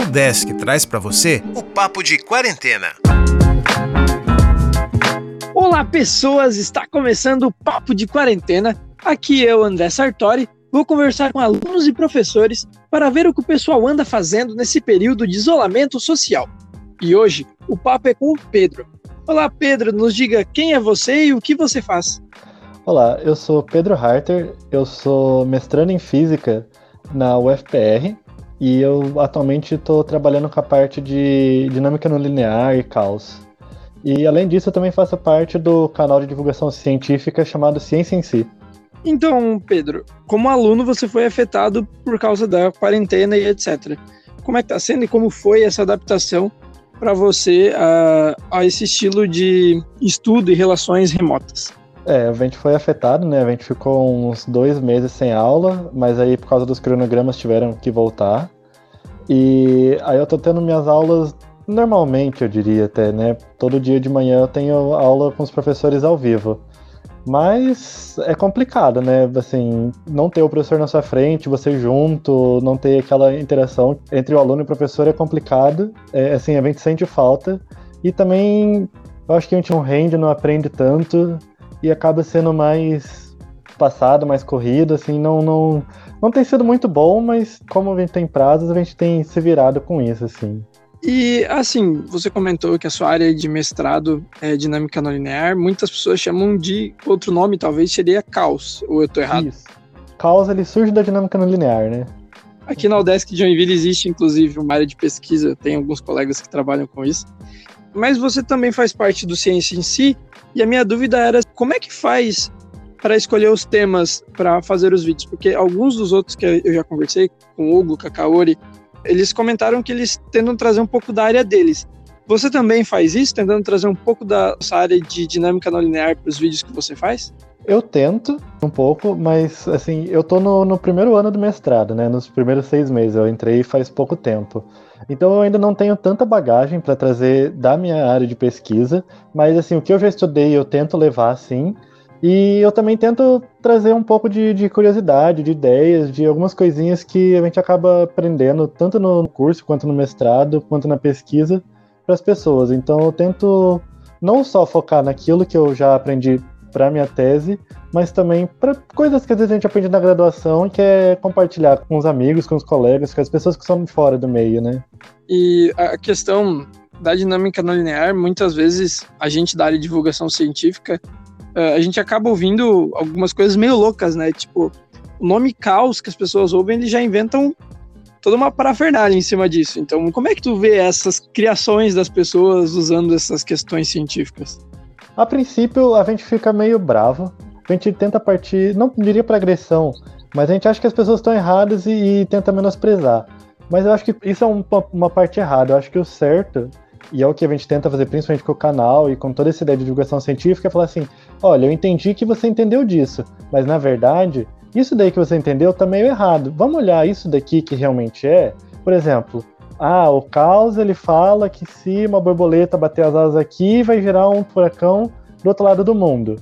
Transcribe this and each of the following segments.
Udesc traz para você o Papo de Quarentena. Olá, pessoas! Está começando o Papo de Quarentena. Aqui eu, André Sartori, vou conversar com alunos e professores para ver o que o pessoal anda fazendo nesse período de isolamento social. E hoje o papo é com o Pedro. Olá, Pedro, nos diga quem é você e o que você faz. Olá, eu sou Pedro Harter, eu sou mestrando em Física na UFPR e eu atualmente estou trabalhando com a parte de dinâmica não linear e caos. E além disso, eu também faço parte do canal de divulgação científica chamado Ciência em Si. Então, Pedro, como aluno você foi afetado por causa da quarentena e etc. Como é que está sendo e como foi essa adaptação para você a, a esse estilo de estudo e relações remotas? É, a gente foi afetado, né? A gente ficou uns dois meses sem aula, mas aí por causa dos cronogramas tiveram que voltar. E aí eu tô tendo minhas aulas normalmente, eu diria até, né? Todo dia de manhã eu tenho aula com os professores ao vivo. Mas é complicado, né? Assim, não ter o professor na sua frente, você junto, não ter aquela interação entre o aluno e o professor é complicado. É, assim, a gente sente falta. E também eu acho que a gente não rende, não aprende tanto e acaba sendo mais passado, mais corrido, assim, não, não, não tem sido muito bom, mas como a gente tem prazos, a gente tem se virado com isso, assim. E assim, você comentou que a sua área de mestrado é dinâmica não linear, muitas pessoas chamam de outro nome, talvez seria caos, ou eu tô errado? Isso. Caos ele surge da dinâmica não linear, né? Aqui na Udesc de Joinville existe inclusive uma área de pesquisa, tem alguns colegas que trabalham com isso. Mas você também faz parte do Ciência em Si, e a minha dúvida era como é que faz para escolher os temas para fazer os vídeos? Porque alguns dos outros que eu já conversei, com o Hugo, Kakaori, eles comentaram que eles tentam trazer um pouco da área deles. Você também faz isso, tentando trazer um pouco da sua área de dinâmica não linear para os vídeos que você faz? Eu tento um pouco, mas assim, eu tô no, no, primeiro ano do mestrado, né? Nos primeiros seis meses. Eu entrei faz pouco tempo. Então eu ainda não tenho tanta bagagem para trazer da minha área de pesquisa, mas assim, o que eu já estudei eu tento levar sim. E eu também tento trazer um pouco de, de, curiosidade, de ideias, de algumas coisinhas que a gente acaba aprendendo, tanto no curso, quanto no mestrado, quanto na pesquisa, para as pessoas. Então eu tento não só focar naquilo que eu já aprendi para minha tese, mas também para coisas que às vezes a gente aprende na graduação e quer compartilhar com os amigos, com os colegas, com as pessoas que são fora do meio, né? E a questão da dinâmica não linear, muitas vezes a gente da área de divulgação científica, eh, a gente acaba ouvindo algumas coisas meio loucas, né? Tipo, o nome caos que as pessoas ouvem, eles já inventam toda uma parafernália em cima disso. Então, como é que tu vê essas criações das pessoas usando essas questões científicas? A princípio, a gente fica meio bravo. A gente tenta partir, não diria para agressão, mas a gente acha que as pessoas estão erradas e, e, tenta menosprezar. Mas eu acho que isso é uma, uma parte errada. Eu acho que o certo, e é o que a gente tenta fazer principalmente com o canal e com toda essa ideia de divulgação científica, é falar assim: olha, eu entendi que você entendeu disso, mas na verdade, isso daí que você entendeu tá meio errado. Vamos olhar isso daqui que realmente é? Por exemplo, ah, o caos ele fala que se uma borboleta bater as asas aqui, vai gerar um furacão do outro lado do mundo.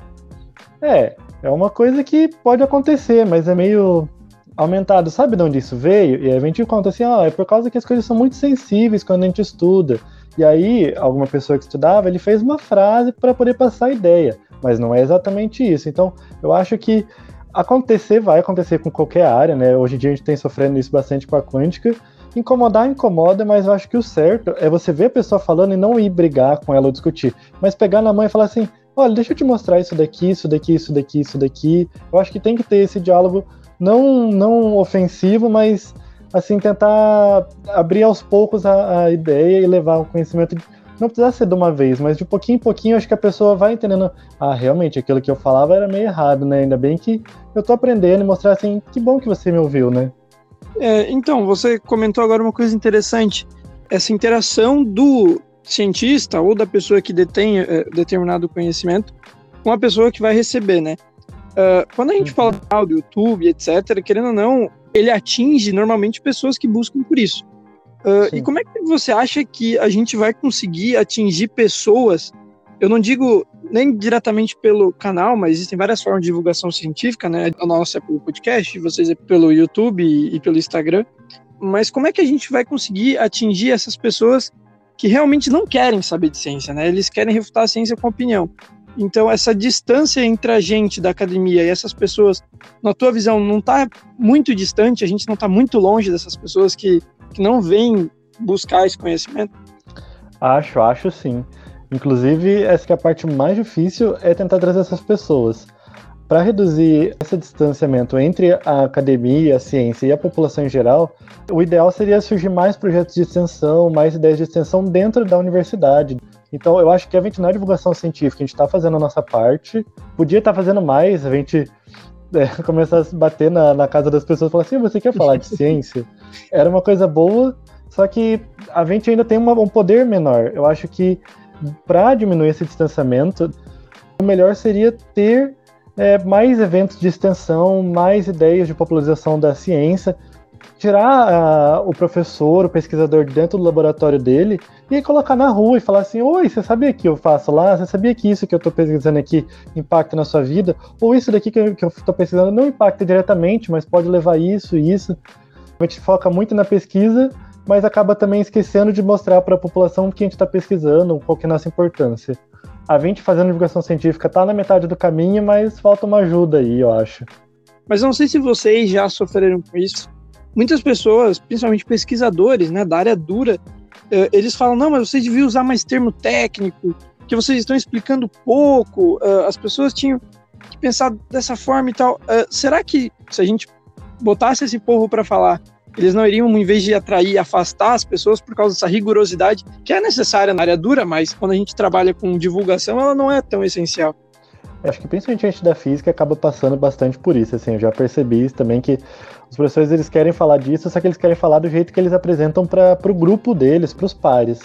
É, é uma coisa que pode acontecer, mas é meio aumentado. Sabe de onde isso veio? E a gente conta assim, ah, é por causa que as coisas são muito sensíveis quando a gente estuda. E aí, alguma pessoa que estudava, ele fez uma frase para poder passar a ideia, mas não é exatamente isso. Então, eu acho que acontecer vai acontecer com qualquer área, né? Hoje em dia a gente tem sofrendo isso bastante com a quântica, Incomodar incomoda, mas eu acho que o certo é você ver a pessoa falando e não ir brigar com ela ou discutir, mas pegar na mão e falar assim: olha, deixa eu te mostrar isso daqui, isso daqui, isso daqui, isso daqui. Eu acho que tem que ter esse diálogo não, não ofensivo, mas assim, tentar abrir aos poucos a, a ideia e levar o conhecimento. De, não precisa ser de uma vez, mas de pouquinho em pouquinho acho que a pessoa vai entendendo. Ah, realmente, aquilo que eu falava era meio errado, né? Ainda bem que eu tô aprendendo e mostrar assim, que bom que você me ouviu, né? É, então, você comentou agora uma coisa interessante. Essa interação do cientista ou da pessoa que detém é, determinado conhecimento com a pessoa que vai receber, né? Uh, quando a gente fala do YouTube, etc., querendo ou não, ele atinge normalmente pessoas que buscam por isso. Uh, e como é que você acha que a gente vai conseguir atingir pessoas eu não digo nem diretamente pelo canal, mas existem várias formas de divulgação científica, né? A nossa é pelo podcast, vocês é pelo YouTube e, pelo Instagram. mas como é que a gente vai conseguir atingir essas pessoas que realmente não querem saber de ciência, né? Eles querem refutar a ciência com opinião. Então, essa distância entre a gente da academia e essas pessoas, na tua visão, não está muito distante? A gente não está muito longe dessas pessoas que, que não vêm buscar esse conhecimento? Acho, acho sim. Inclusive, essa é a parte mais difícil é tentar trazer essas pessoas. Para reduzir esse distanciamento entre a academia, a ciência e a população em geral, o ideal seria surgir mais projetos de extensão, mais ideias de extensão dentro da universidade. Então, eu acho que a gente, na divulgação científica, a gente está fazendo a nossa parte, podia estar tá fazendo mais, a gente é, começar a bater na, na, casa das pessoas e falar assim: você quer falar de ciência? Era uma coisa boa, só que a gente ainda tem uma, um poder menor. Eu acho que para diminuir esse distanciamento, o melhor seria ter é, mais eventos de extensão, mais ideias de popularização da ciência, tirar uh, o professor, o pesquisador dentro do laboratório dele e colocar na rua e falar assim: Oi, você sabia que eu faço lá? Você sabia que isso que eu estou pesquisando aqui impacta na sua vida? Ou isso daqui que eu estou pesquisando não impacta diretamente, mas pode levar isso e isso. A gente foca muito na pesquisa, mas acaba também esquecendo de mostrar para a população o que a gente está pesquisando, qual que é a nossa importância a gente fazendo divulgação científica tá na metade do caminho, mas falta uma ajuda aí, eu acho. Mas não sei se vocês já sofreram com isso. Muitas pessoas, principalmente pesquisadores, né, da área dura, eh, eles falam: não, mas vocês deviam usar mais termo técnico, que vocês estão explicando pouco, eh, as pessoas tinham que pensar dessa forma e tal. Eh, será que se a gente botasse esse povo para falar eles não iriam, em vez de atrair, afastar as pessoas por causa dessa rigorosidade que é necessária na área dura, mas quando a gente trabalha com divulgação, ela não é tão essencial. Acho que principalmente a gente da física acaba passando bastante por isso, assim, eu já percebi isso também que os professores eles querem falar disso, só que eles querem falar do jeito que eles apresentam para o grupo deles, para os pares.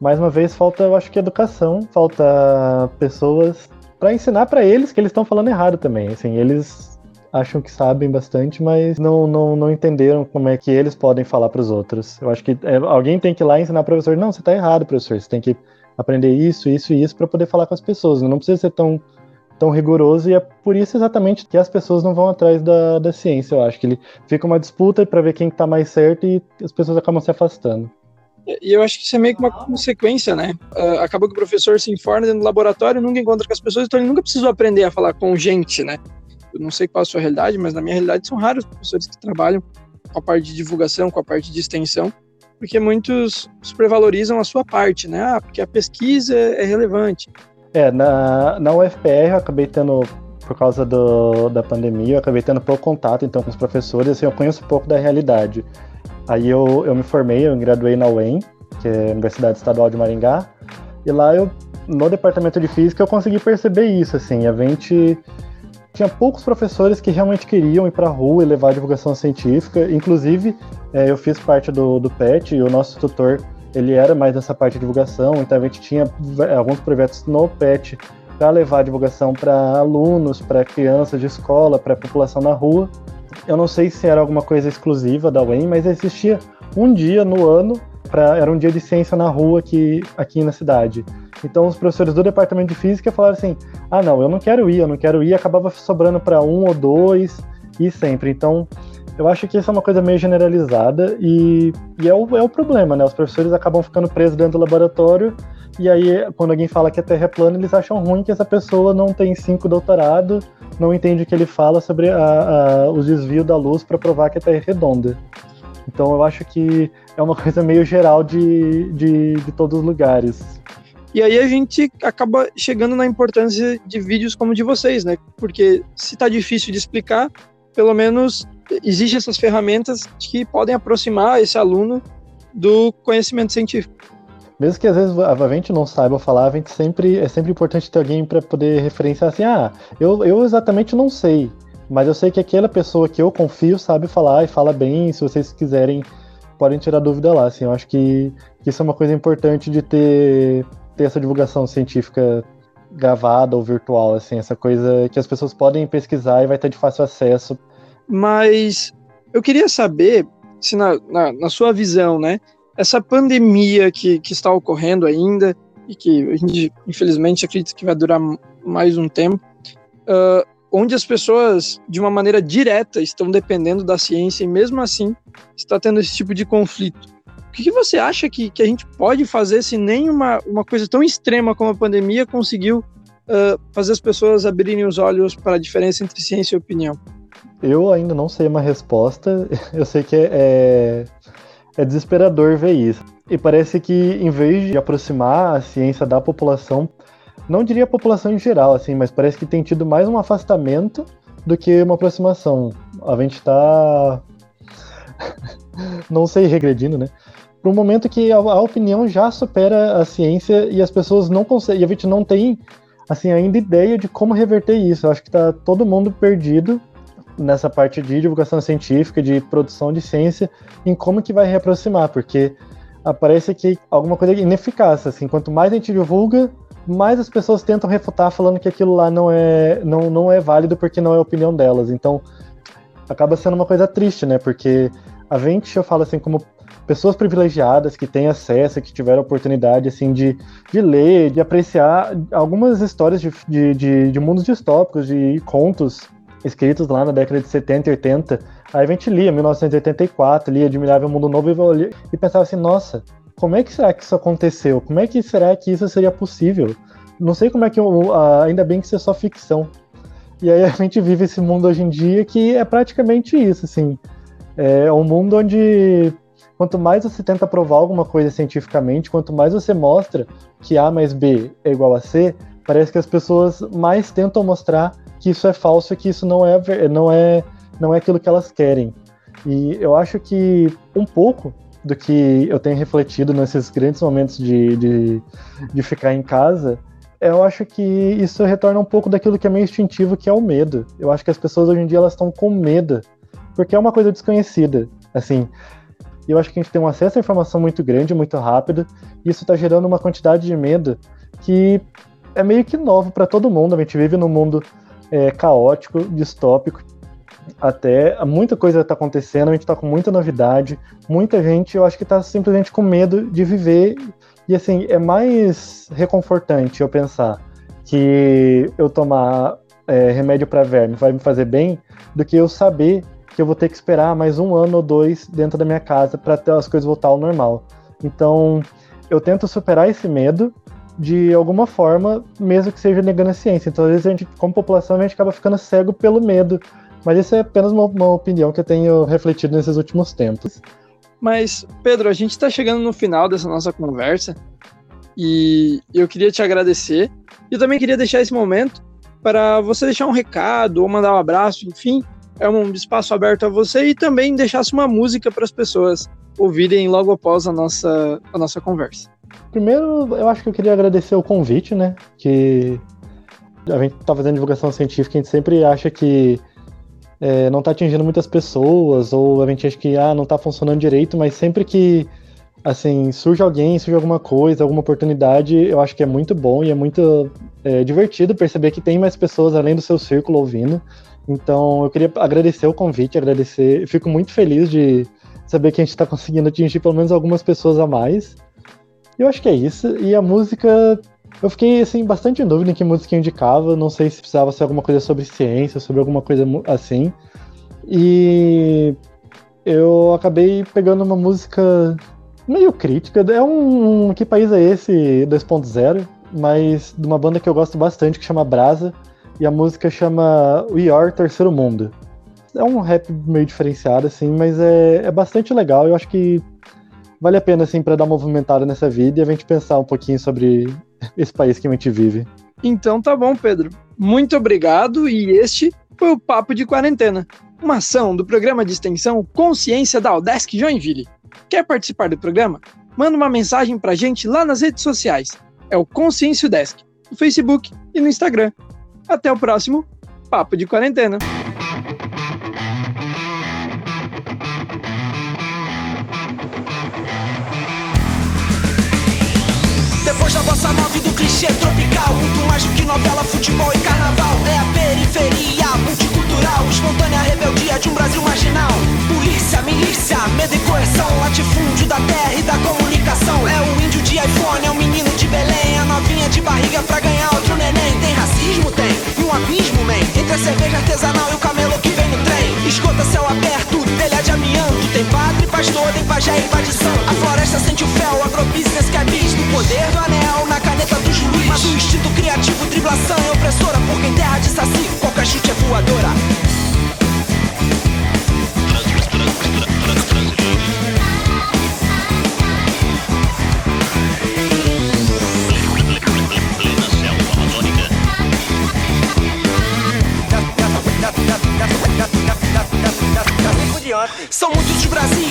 Mais uma vez falta, eu acho que educação, falta pessoas para ensinar para eles que eles estão falando errado também, assim, eles acham que sabem bastante, mas não, não, não entenderam como é que eles podem falar para os outros. Eu acho que é, alguém tem que ir lá ensinar o professor: não, você está errado, professor, você tem que aprender isso, isso e isso para poder falar com as pessoas. Não precisa ser tão, tão rigoroso e é por isso exatamente que as pessoas não vão atrás da, da ciência. Eu acho que ele fica uma disputa para ver quem está mais certo e as pessoas acabam se afastando. E eu acho que isso é meio que uma consequência, né? Uh, acabou que o professor se informa dentro do laboratório, nunca encontra com as pessoas, então ele nunca precisou aprender a falar com gente, né? Eu não sei qual a sua realidade, mas na minha realidade são raros professores que trabalham com a parte de divulgação, com a parte de extensão, porque muitos supervalorizam a sua parte, né? Ah, porque a pesquisa é relevante. É, na, na UFPR eu acabei tendo, por causa do, da pandemia, eu acabei tendo pouco contato então com os professores, assim, eu conheço pouco da realidade. Aí eu, eu me formei, eu me graduei na UEM, que é a Universidade Estadual de Maringá, e lá eu, no departamento de física, eu consegui perceber isso, assim, a gente tinha poucos professores que realmente queriam ir para a rua e levar a divulgação científica. Inclusive, é, eu fiz parte do, do PET e o nosso tutor ele era mais dessa parte de divulgação, então a gente tinha alguns projetos no PET para levar a divulgação para alunos, para crianças de escola, para a população na rua. Eu não sei se era alguma coisa exclusiva da UEM, mas existia um dia no ano, pra, era um dia de ciência na rua aqui, aqui na cidade. Então os professores do departamento de física falaram assim: ah, não, eu não quero ir, eu não quero ir, acabava sobrando para um ou dois e sempre. Então eu acho que isso é uma coisa meio generalizada e, e é, o, é o problema, né? Os professores acabam ficando presos dentro do laboratório e aí quando alguém fala que a Terra é plana, eles acham ruim que essa pessoa não tem cinco doutorados, não entende o que ele fala sobre a, a, o desvio da luz para provar que a Terra é redonda. Então eu acho que é uma coisa meio geral de, de, de todos os lugares. E aí a gente acaba chegando na importância de vídeos como o de vocês, né? Porque se tá difícil de explicar, pelo menos existem essas ferramentas que podem aproximar esse aluno do conhecimento científico. Mesmo que às vezes a gente não saiba falar, a gente sempre é sempre importante ter alguém para poder referenciar assim, ah, eu, eu exatamente não sei, mas eu sei que aquela pessoa que eu confio sabe falar e fala bem, se vocês quiserem podem tirar dúvida lá, assim, eu acho que, que isso é uma coisa importante de ter ter essa divulgação científica gravada ou virtual, assim, essa coisa que as pessoas podem pesquisar e vai ter de fácil acesso. Mas eu queria saber se na, na, na sua visão, né, essa pandemia que, que está ocorrendo ainda e que a gente infelizmente acredita que vai durar mais um tempo, uh, onde as pessoas, de uma maneira direta, estão dependendo da ciência e mesmo assim está tendo esse tipo de conflito. O que, que você acha que, que a gente pode fazer se nem uma, uma coisa tão extrema como a pandemia conseguiu uh, fazer as pessoas abrirem os olhos para a diferença entre ciência e opinião? Eu ainda não sei uma resposta. Eu sei que é, é, é desesperador ver isso. E parece que, em vez de aproximar a ciência da população, não diria a população em geral, assim, mas parece que tem tido mais um afastamento do que uma aproximação. A gente está. não sei, regredindo, né? Para um momento que a, a, opinião já supera a ciência e as pessoas não conseguem. E a gente não tem, assim, ainda ideia de como reverter isso. Eu acho que está todo mundo perdido nessa parte de divulgação científica, de produção de ciência, em como que vai reaproximar, porque parece que alguma coisa ineficaz, assim, quanto mais a gente divulga, mais as pessoas tentam refutar falando que aquilo lá não é, não, não é válido porque não é a opinião delas. Então, acaba sendo uma coisa triste, né? Porque a gente, eu falo assim, como pessoas privilegiadas que têm acesso, que tiveram oportunidade, assim, de, de ler, de apreciar algumas histórias de, de, de, de mundos distópicos, de contos escritos lá na década de 70 e 80. Aí a gente lia 1984, lia Admirável Mundo Novo e, e pensava assim, nossa, como é que será que isso aconteceu? Como é que será que isso seria possível? Não sei como é que. Eu, ainda bem que isso é só ficção. E aí a gente vive esse mundo hoje em dia que é praticamente isso, assim. É um mundo onde quanto mais você tenta provar alguma coisa cientificamente, quanto mais você mostra que A mais B é igual a C, parece que as pessoas mais tentam mostrar que isso é falso que isso não é, não é, não é aquilo que elas querem. E eu acho que um pouco do que eu tenho refletido nesses grandes momentos de, de, de ficar em casa, eu acho que isso retorna um pouco daquilo que é meio instintivo, que é o medo. Eu acho que as pessoas hoje em dia elas estão com medo, porque é uma coisa desconhecida. Assim, eu acho que a gente tem um acesso à informação muito grande, muito rápido, e isso está gerando uma quantidade de medo que é meio que novo para todo mundo. A gente vive num mundo é, caótico, distópico, até muita coisa está acontecendo, a gente está com muita novidade, muita gente, eu acho que está simplesmente com medo de viver. E assim, é mais reconfortante eu pensar que eu tomar é, remédio para verme vai me fazer bem do que eu saber eu vou ter que esperar mais um ano ou dois dentro da minha casa para as coisas voltar ao normal. Então, eu tento superar esse medo de alguma forma, mesmo que seja negando a ciência. Então, às vezes, a gente, como população, a gente acaba ficando cego pelo medo mas isso é apenas uma, uma opinião que eu tenho refletido nesses últimos tempos. Mas, Pedro, a gente está chegando no final dessa nossa conversa e eu queria te agradecer. E eu também queria deixar esse momento para você deixar um recado ou mandar um abraço, enfim, é um espaço aberto a você e também deixasse uma música para as pessoas ouvirem logo após a nossa, a nossa conversa. Primeiro, eu acho que eu queria agradecer o convite, né? Que a gente está fazendo divulgação científica, a gente sempre acha que é, não está atingindo muitas pessoas, ou a gente acha que ah, não está funcionando direito, mas sempre que assim surge alguém, surge alguma coisa, alguma oportunidade, eu acho que é muito bom e é muito é, divertido perceber que tem mais pessoas além do seu círculo ouvindo. Então eu queria agradecer o convite, agradecer, fico muito feliz de saber que a gente está conseguindo atingir pelo menos algumas pessoas a mais. Eu acho que é isso. E a música eu fiquei, assim, bastante em dúvida em que música indicava. Não sei se precisava ser alguma coisa sobre ciência, sobre alguma coisa assim. E eu acabei pegando uma música meio crítica. É um. Que país é esse 2.0? Mas de uma banda que eu gosto bastante, que chama Brasa. E a música chama We Are Terceiro Mundo. É um rap meio diferenciado, assim, mas é, é bastante legal. Eu acho que vale a pena, assim, para dar uma movimentada nessa vida e a gente pensar um pouquinho sobre esse país que a gente vive. Então tá bom, Pedro. Muito obrigado e este foi o Papo de Quarentena, uma ação do programa de extensão Consciência da Udesc Joinville. Quer participar do programa? Manda uma mensagem pra gente lá nas redes sociais. É o Consciência Udesc, no Facebook e no Instagram. Até o próximo Papo de Quarentena. bossa nova do clichê tropical Muito mais do que novela, futebol e carnaval. É a periferia multicultural Espontânea rebeldia de um Brasil marginal. Polícia, milícia, medo e coerção Latifúndio da terra e da comunicação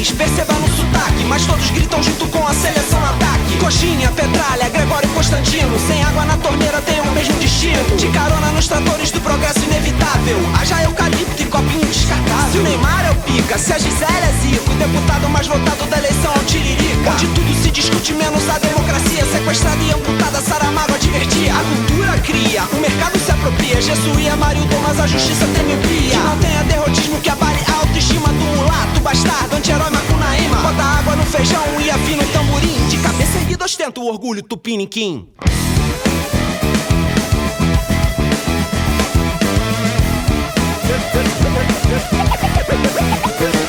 Brasis, perceba no sotaque Mas todos gritam junto com a seleção ataque. Coxinha, Petralha, Gregório Constantino Sem água na torneira tem o mesmo destino. De carona nos tratores do progresso inevitável. Haja eucalipto e copinho descartável. Se o Neymar é o pica, se a Gisele é zico Deputado mais votado da eleição é o Tiririca. Onde tudo se discute menos a democracia. Sequestrada e amputada, Saramago advertia A cultura cria, o mercado se apropria. Jesuía, Mário Thomas, a justiça teme pia Que não tenha derrotismo que abale a autoestima do mulato Bastardo, anti-herói, macunaíma Bota água no feijão e afina o tamborim. De cabeça erguida ostenta o orgulho tupiniquim